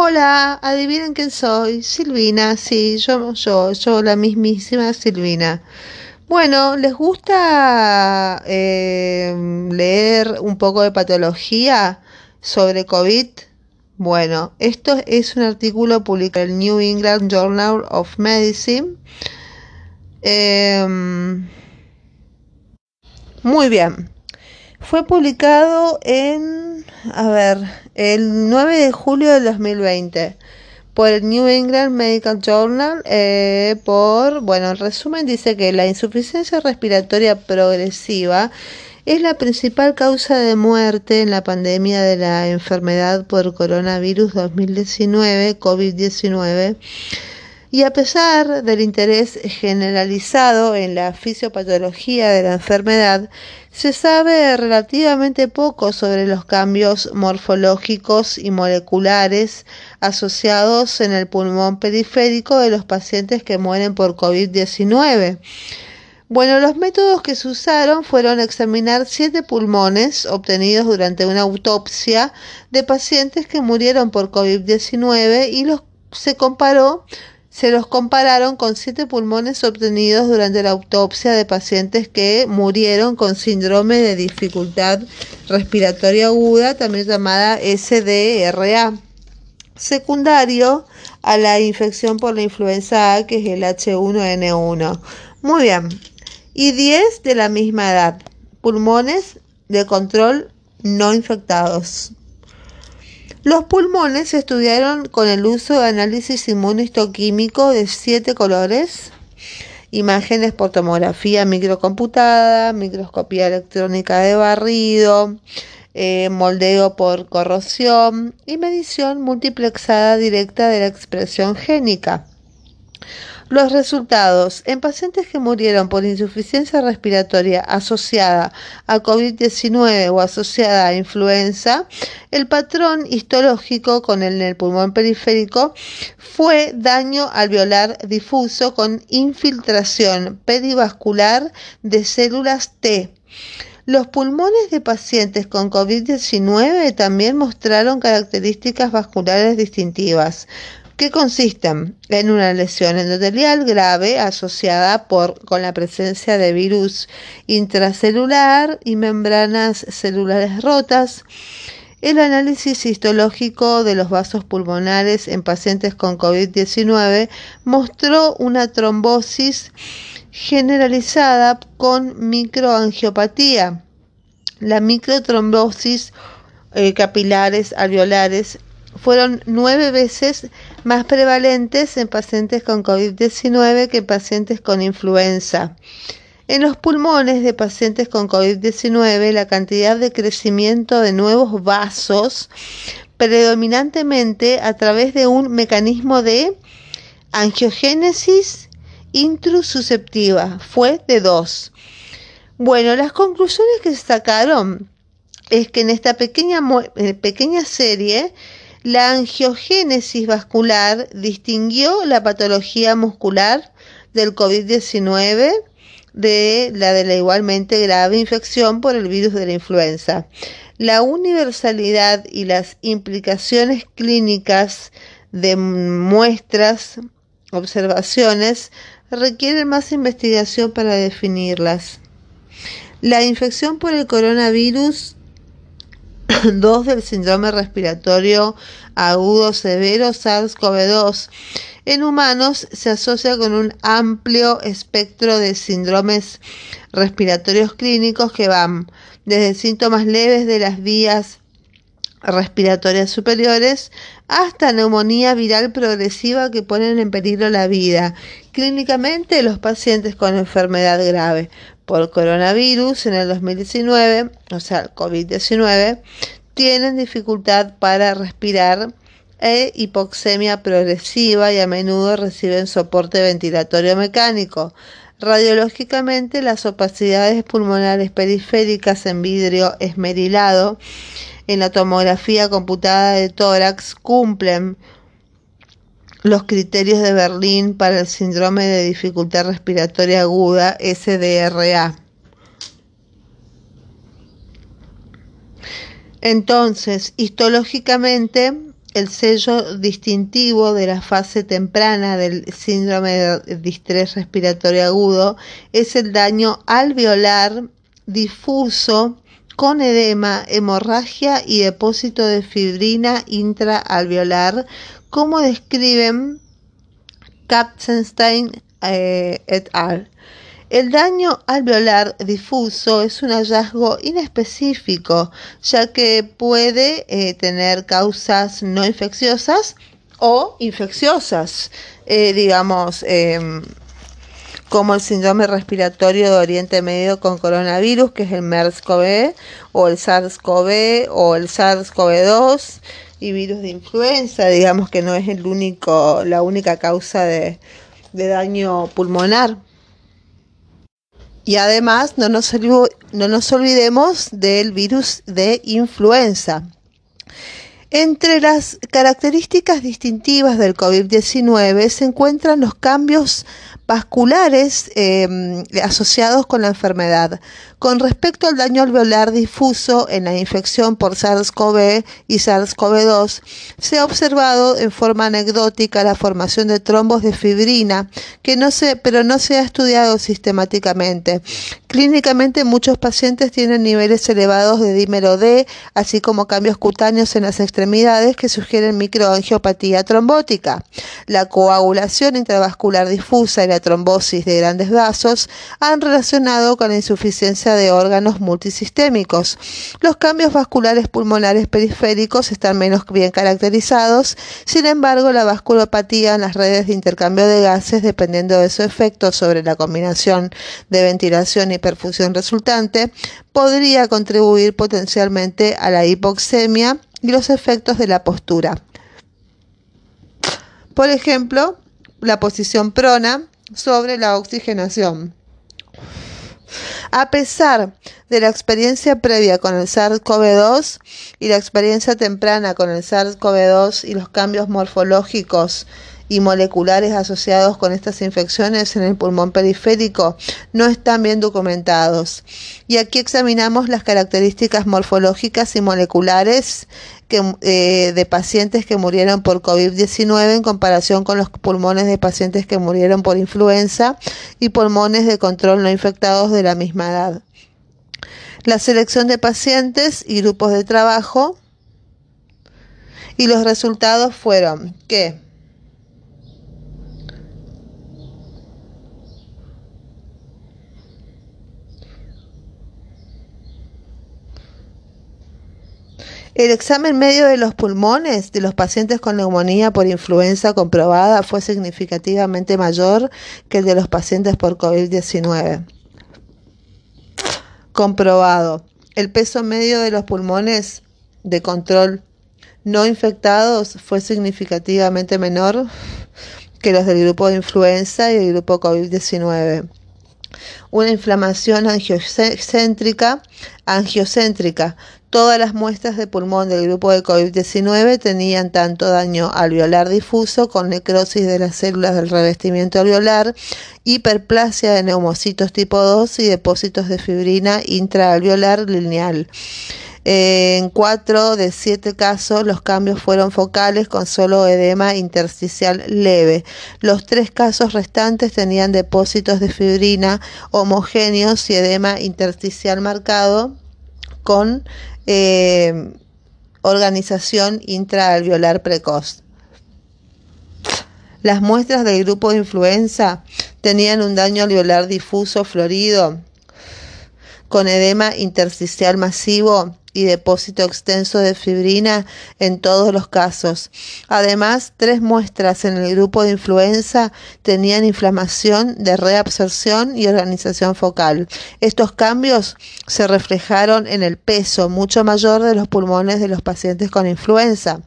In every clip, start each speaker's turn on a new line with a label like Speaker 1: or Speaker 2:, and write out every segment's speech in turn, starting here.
Speaker 1: Hola, adivinen quién soy. Silvina, sí, yo, yo, yo, la mismísima Silvina. Bueno, ¿les gusta eh, leer un poco de patología sobre COVID? Bueno, esto es un artículo publicado en el New England Journal of Medicine. Em, muy bien. Fue publicado en, a ver, el 9 de julio del 2020 por el New England Medical Journal. Eh, por, bueno, en resumen dice que la insuficiencia respiratoria progresiva es la principal causa de muerte en la pandemia de la enfermedad por coronavirus 2019, COVID-19 y a pesar del interés generalizado en la fisiopatología de la enfermedad, se sabe relativamente poco sobre los cambios morfológicos y moleculares asociados en el pulmón periférico de los pacientes que mueren por COVID-19. Bueno, los métodos que se usaron fueron examinar siete pulmones obtenidos durante una autopsia de pacientes que murieron por COVID-19 y los se comparó se los compararon con siete pulmones obtenidos durante la autopsia de pacientes que murieron con síndrome de dificultad respiratoria aguda, también llamada SDRA, secundario a la infección por la influenza A, que es el H1N1. Muy bien. Y 10 de la misma edad. Pulmones de control no infectados. Los pulmones se estudiaron con el uso de análisis inmunistoquímico de siete colores, imágenes por tomografía microcomputada, microscopía electrónica de barrido, eh, moldeo por corrosión y medición multiplexada directa de la expresión génica. Los resultados. En pacientes que murieron por insuficiencia respiratoria asociada a COVID-19 o asociada a influenza, el patrón histológico con el, el pulmón periférico fue daño alveolar difuso con infiltración perivascular de células T. Los pulmones de pacientes con COVID-19 también mostraron características vasculares distintivas que consisten en una lesión endotelial grave asociada con la presencia de virus intracelular y membranas celulares rotas, el análisis histológico de los vasos pulmonares en pacientes con COVID-19 mostró una trombosis generalizada con microangiopatía. La microtrombosis eh, capilares alveolares fueron nueve veces más prevalentes en pacientes con COVID-19 que en pacientes con influenza. En los pulmones de pacientes con COVID-19, la cantidad de crecimiento de nuevos vasos, predominantemente a través de un mecanismo de angiogénesis intrususceptiva, fue de dos. Bueno, las conclusiones que sacaron es que en esta pequeña, pequeña serie la angiogénesis vascular distinguió la patología muscular del COVID-19 de la de la igualmente grave infección por el virus de la influenza. La universalidad y las implicaciones clínicas de muestras, observaciones, requieren más investigación para definirlas. La infección por el coronavirus 2 del síndrome respiratorio agudo severo SARS-CoV-2. En humanos se asocia con un amplio espectro de síndromes respiratorios clínicos que van desde síntomas leves de las vías respiratorias superiores hasta neumonía viral progresiva que ponen en peligro la vida. Clínicamente, los pacientes con enfermedad grave por coronavirus en el 2019, o sea, COVID-19, tienen dificultad para respirar e hipoxemia progresiva y a menudo reciben soporte ventilatorio mecánico. Radiológicamente, las opacidades pulmonares periféricas en vidrio esmerilado en la tomografía computada de tórax cumplen los criterios de Berlín para el síndrome de dificultad respiratoria aguda SDRA. Entonces, histológicamente, el sello distintivo de la fase temprana del síndrome de distrés respiratorio agudo es el daño alveolar difuso con edema, hemorragia y depósito de fibrina intraalveolar, como describen Katzenstein eh, et al. El daño alveolar difuso es un hallazgo inespecífico, ya que puede eh, tener causas no infecciosas o infecciosas, eh, digamos, em, como el síndrome respiratorio de Oriente Medio con coronavirus, que es el MERS-CoV, o el SARS-CoV, o el SARS-CoV-2, y virus de influenza, digamos que no es el único, la única causa de daño pulmonar. Y además no nos, no nos olvidemos del virus de influenza. Entre las características distintivas del COVID-19 se encuentran los cambios vasculares em, asociados con la enfermedad. Con respecto al daño alveolar difuso en la infección por SARS-CoV y SARS-CoV-2, se ha observado en forma anecdótica la formación de trombos de fibrina, que no se, pero no se ha estudiado sistemáticamente. Clínicamente muchos pacientes tienen niveles elevados de dímero D, así como cambios cutáneos en las extremidades que sugieren microangiopatía trombótica. La coagulación intravascular difusa y la trombosis de grandes vasos han relacionado con la insuficiencia de órganos multisistémicos. Los cambios vasculares pulmonares periféricos están menos bien caracterizados, sin embargo la vasculopatía en las redes de intercambio de gases, dependiendo de su efecto sobre la combinación de ventilación y perfusión resultante, podría contribuir potencialmente a la hipoxemia y los efectos de la postura. Por ejemplo, la posición prona sobre la oxigenación. A pesar de la experiencia previa con el SARS-CoV-2 y la experiencia temprana con el SARS-CoV-2 y los cambios morfológicos y moleculares asociados con estas infecciones en el pulmón periférico no están bien documentados. Y aquí examinamos las características morfológicas y moleculares eh, de pacientes que murieron por COVID-19 en comparación con los pulmones de pacientes que murieron por influenza y pulmones de control no infectados de la misma edad. La selección de pacientes y grupos de trabajo y los resultados fueron que El examen medio de los pulmones de los pacientes con neumonía por influenza comprobada fue significativamente mayor que el de los pacientes por COVID-19. Comprobado. El peso medio de los pulmones de control no infectados fue significativamente menor que los del grupo de influenza y el grupo COVID-19 una inflamación angiocéntrica, angiocéntrica. Todas las muestras de pulmón del grupo de COVID-19 tenían tanto daño alveolar difuso con necrosis de las células del revestimiento alveolar, hiperplasia de neumocitos tipo 2 y depósitos de fibrina intraalveolar lineal. En cuatro de siete casos los cambios fueron focales con solo edema intersticial leve. Los tres casos restantes tenían depósitos de fibrina homogéneos y edema intersticial marcado con eh, organización intraalveolar precoz. Las muestras del grupo de influenza tenían un daño alveolar difuso florido con edema intersticial masivo y depósito extenso de fibrina en todos los casos. Además, tres muestras en el grupo de influenza tenían inflamación de reabsorción y organización focal. Estos cambios se reflejaron en el peso mucho mayor de los pulmones de los pacientes con influenza.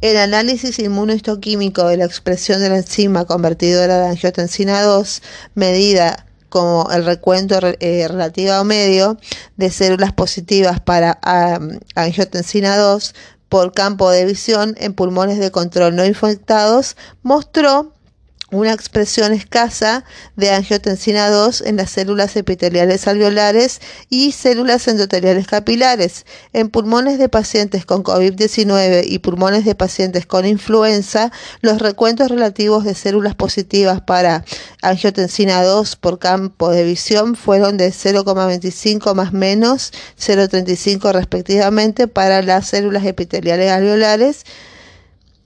Speaker 1: El análisis inmunohistoquímico de la expresión de la enzima convertidora de angiotensina 2, medida como el recuento eh, relativo medio de células positivas para angiotensina 2 por campo de visión en pulmones de control no infectados mostró una expresión escasa de angiotensina 2 en las células epiteliales alveolares y células endoteliales capilares. En pulmones de pacientes con COVID-19 y pulmones de pacientes con influenza, los recuentos relativos de células positivas para angiotensina 2 por campo de visión fueron de 0,25 más menos 0,35 respectivamente para las células epiteliales alveolares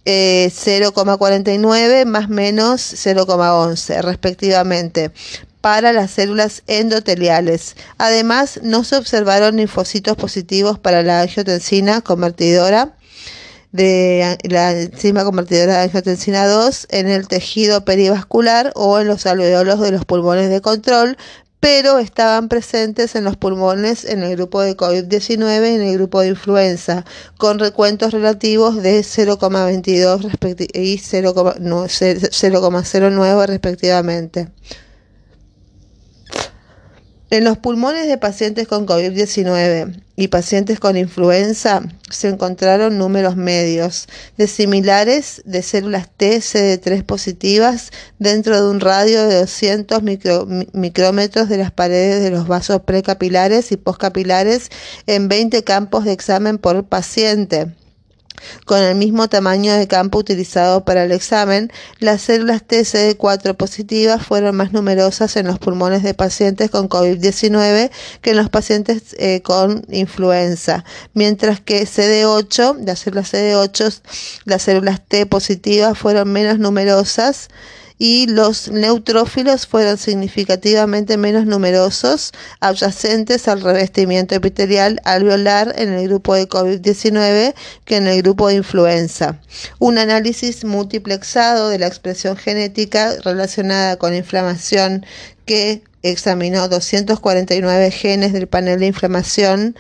Speaker 1: 0,49 eh, más menos 0,11 respectivamente para las células endoteliales. Además, no se observaron linfocitos positivos para la angiotensina convertidora de la enzima convertidora de angiotensina 2 en el tejido perivascular o en los alveolos de los pulmones de control, pero estaban presentes en los pulmones en el grupo de COVID-19 y en el grupo de influenza, con recuentos relativos de 0,22 y 0,09 respectivamente. En los pulmones de pacientes con COVID-19 y pacientes con influenza se encontraron números medios de similares de células T CD3 positivas dentro de un radio de 200 micrómetros de las paredes de los vasos precapilares y postcapilares en 20 campos de examen por paciente con el mismo tamaño de campo utilizado para el examen, las células TCD4 positivas fueron más numerosas en los pulmones de pacientes con COVID-19 que en los pacientes eh, con influenza, mientras que CD8, las células CD8, las células T positivas fueron menos numerosas y los neutrófilos fueron significativamente menos numerosos, adyacentes al revestimiento epitelial alveolar en el grupo de COVID-19 que en el grupo de influenza. Un análisis multiplexado de la expresión genética relacionada con inflamación que examinó 249 genes del panel de inflamación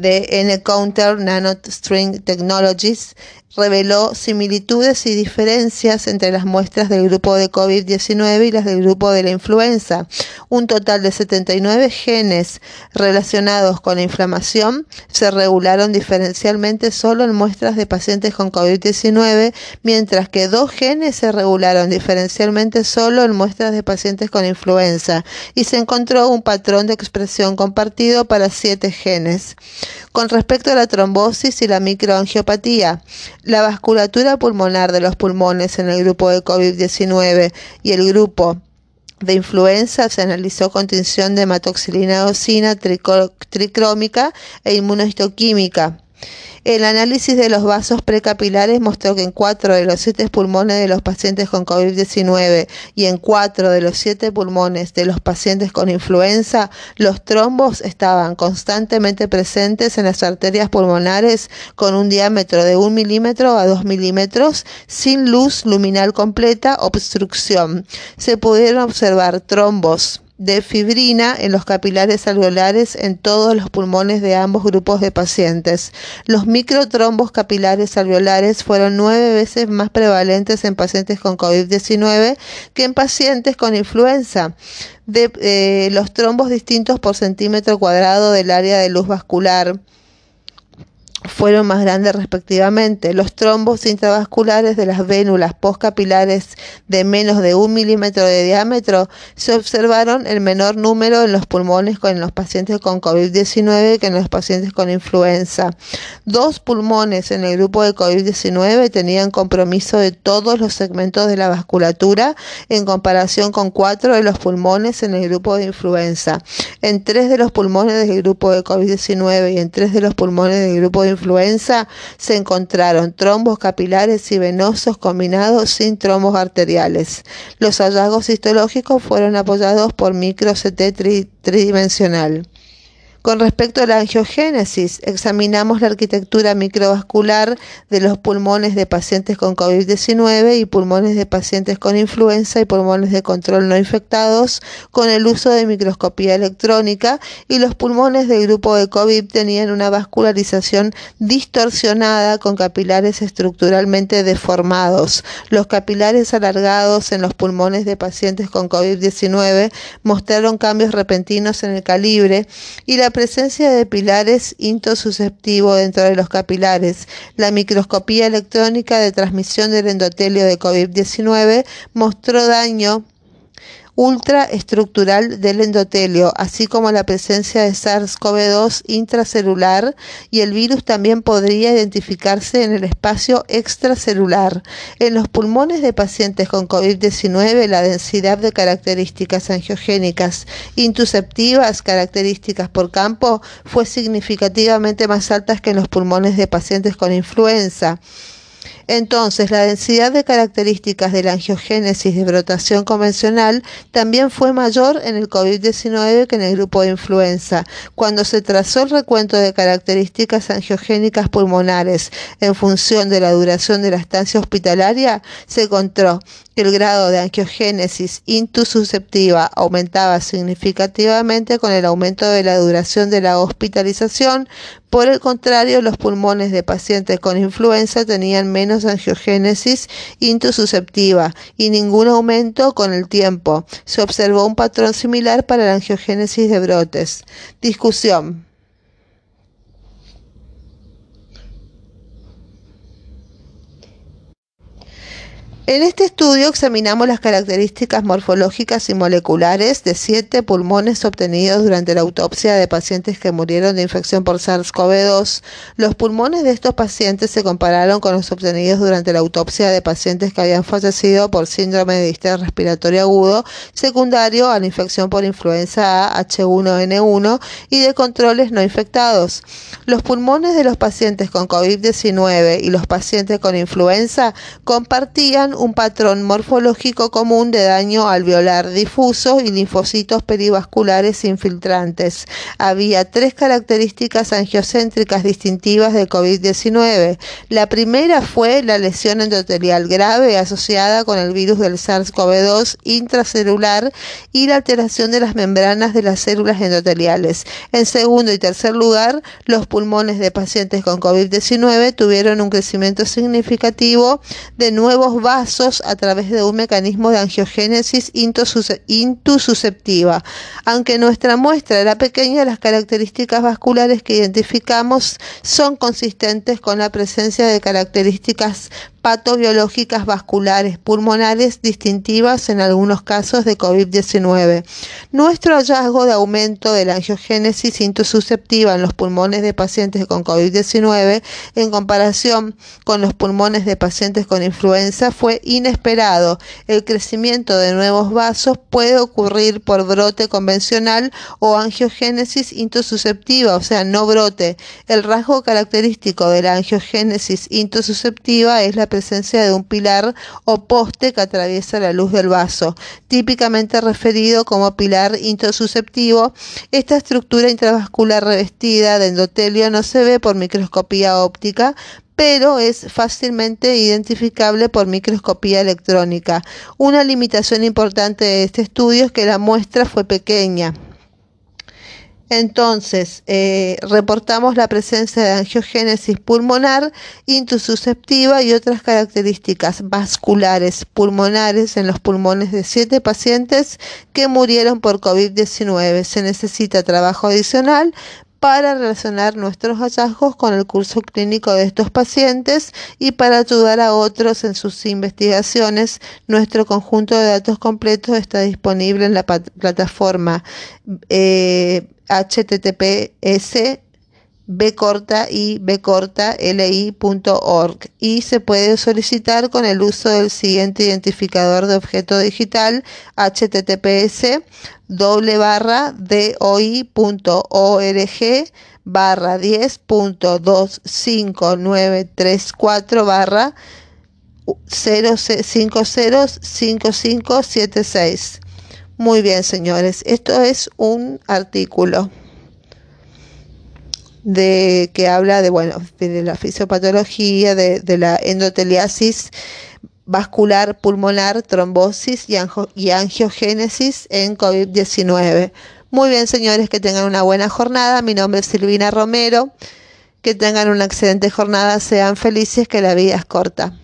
Speaker 1: de N-Counter NanoString Technologies reveló similitudes y diferencias entre las muestras del grupo de COVID-19 y las del grupo de la influenza. Un total de 79 genes relacionados con la inflamación se regularon diferencialmente solo en muestras de pacientes con COVID-19, mientras que dos genes se regularon diferencialmente solo en muestras de pacientes con influenza y se encontró un patrón de expresión compartido para siete genes. Con respecto a la trombosis y la microangiopatía, la vasculatura pulmonar de los pulmones en el grupo de COVID-19 y el grupo de influenza se analizó con tinción de hematoxilina eosina tricrómica e inmunohistoquímica. El análisis de los vasos precapilares mostró que en cuatro de los siete pulmones de los pacientes con COVID-19 y en cuatro de los siete pulmones de los pacientes con influenza, los trombos estaban constantemente presentes en las arterias pulmonares con un diámetro de un milímetro a dos milímetros, sin luz luminal completa, obstrucción. Se pudieron observar trombos de fibrina en los capilares alveolares en todos los pulmones de ambos grupos de pacientes. Los microtrombos capilares alveolares fueron nueve veces más prevalentes en pacientes con COVID-19 que en pacientes con influenza. De eh, los trombos distintos por centímetro cuadrado del área de luz vascular fueron más grandes respectivamente. Los trombos intravasculares de las vénulas postcapilares de menos de un milímetro de diámetro se observaron el menor número en los pulmones con los pacientes con COVID-19 que en los pacientes con influenza. Dos pulmones en el grupo de COVID-19 tenían compromiso de todos los segmentos de la vasculatura en comparación con cuatro de los pulmones en el grupo de influenza. En tres de los pulmones del grupo de COVID-19 y en tres de los pulmones del grupo de influenza se encontraron trombos capilares y venosos combinados sin trombos arteriales. Los hallazgos histológicos fueron apoyados por micro CT tridimensional. Con respecto a la angiogénesis, examinamos la arquitectura microvascular de los pulmones de pacientes con COVID-19 y pulmones de pacientes con influenza y pulmones de control no infectados con el uso de microscopía electrónica y los pulmones del grupo de COVID tenían una vascularización distorsionada con capilares estructuralmente deformados. Los capilares alargados en los pulmones de pacientes con COVID-19 mostraron cambios repentinos en el calibre y la la presencia de pilares intosusceptivos dentro de los capilares. La microscopía electrónica de transmisión del endotelio de COVID-19 mostró daño ultraestructural del endotelio, así como la presencia de SARS-CoV-2 intracelular y el virus también podría identificarse en el espacio extracelular. En los pulmones de pacientes con COVID-19, la densidad de características angiogénicas intusceptivas, características por campo, fue significativamente más alta que en los pulmones de pacientes con influenza. Entonces, la densidad de características de la angiogénesis de brotación convencional también fue mayor en el COVID-19 que en el grupo de influenza. Cuando se trazó el recuento de características angiogénicas pulmonares en función de la duración de la estancia hospitalaria, se encontró que el grado de angiogénesis intususceptiva aumentaba significativamente con el aumento de la duración de la hospitalización. Por el contrario, los pulmones de pacientes con influenza tenían menos angiogénesis intususceptiva y ningún aumento con el tiempo. Se observó un patrón similar para la angiogénesis de brotes. Discusión. En este estudio examinamos las características morfológicas y moleculares de siete pulmones obtenidos durante la autopsia de pacientes que murieron de infección por SARS-CoV-2. Los pulmones de estos pacientes se compararon con los obtenidos durante la autopsia de pacientes que habían fallecido por síndrome de distrés respiratorio agudo secundario a la infección por influenza A H1N1 y de controles no infectados. Los pulmones de los pacientes con COVID-19 y los pacientes con influenza compartían un patrón morfológico común de daño alveolar difuso y linfocitos perivasculares infiltrantes. Había tres características angiocéntricas distintivas de COVID-19. La primera fue la lesión endotelial grave asociada con el virus del SARS-CoV-2 intracelular y la alteración de las membranas de las células endoteliales. En segundo y tercer lugar, los pulmones de pacientes con COVID-19 tuvieron un crecimiento significativo de nuevos vasos a través de un mecanismo de angiogénesis intususceptiva. Aunque nuestra muestra era pequeña, las características vasculares que identificamos son consistentes con la presencia de características patobiológicas vasculares pulmonares distintivas en algunos casos de COVID-19. Nuestro hallazgo de aumento de la angiogénesis intususceptiva en los pulmones de pacientes con COVID-19 en comparación con los pulmones de pacientes con influenza fue inesperado. El crecimiento de nuevos vasos puede ocurrir por brote convencional o angiogénesis intususceptiva, o sea, no brote. El rasgo característico de la angiogénesis intususceptiva es la presencia de un pilar o poste que atraviesa la luz del vaso, típicamente referido como pilar intosusceptivo. Esta estructura intravascular revestida de endotelio no se ve por microscopía óptica, pero es fácilmente identificable por microscopía electrónica. Una limitación importante de este estudio es que la muestra fue pequeña. Entonces, eh, reportamos la presencia de angiogénesis pulmonar intususceptiva y otras características vasculares pulmonares en los pulmones de siete pacientes que murieron por COVID-19. Se necesita trabajo adicional para relacionar nuestros hallazgos con el curso clínico de estos pacientes y para ayudar a otros en sus investigaciones. Nuestro conjunto de datos completos está disponible en la plataforma eh, https b corta y b corta li.org y se puede solicitar con el uso del siguiente identificador de objeto digital https doble barra doi.org barra 10.25934 barra 0505576 muy bien, señores. Esto es un artículo de que habla de bueno de la fisiopatología, de, de la endoteliasis vascular pulmonar, trombosis y, y angiogénesis en COVID-19. Muy bien, señores, que tengan una buena jornada. Mi nombre es Silvina Romero. Que tengan una excelente jornada, sean felices, que la vida es corta.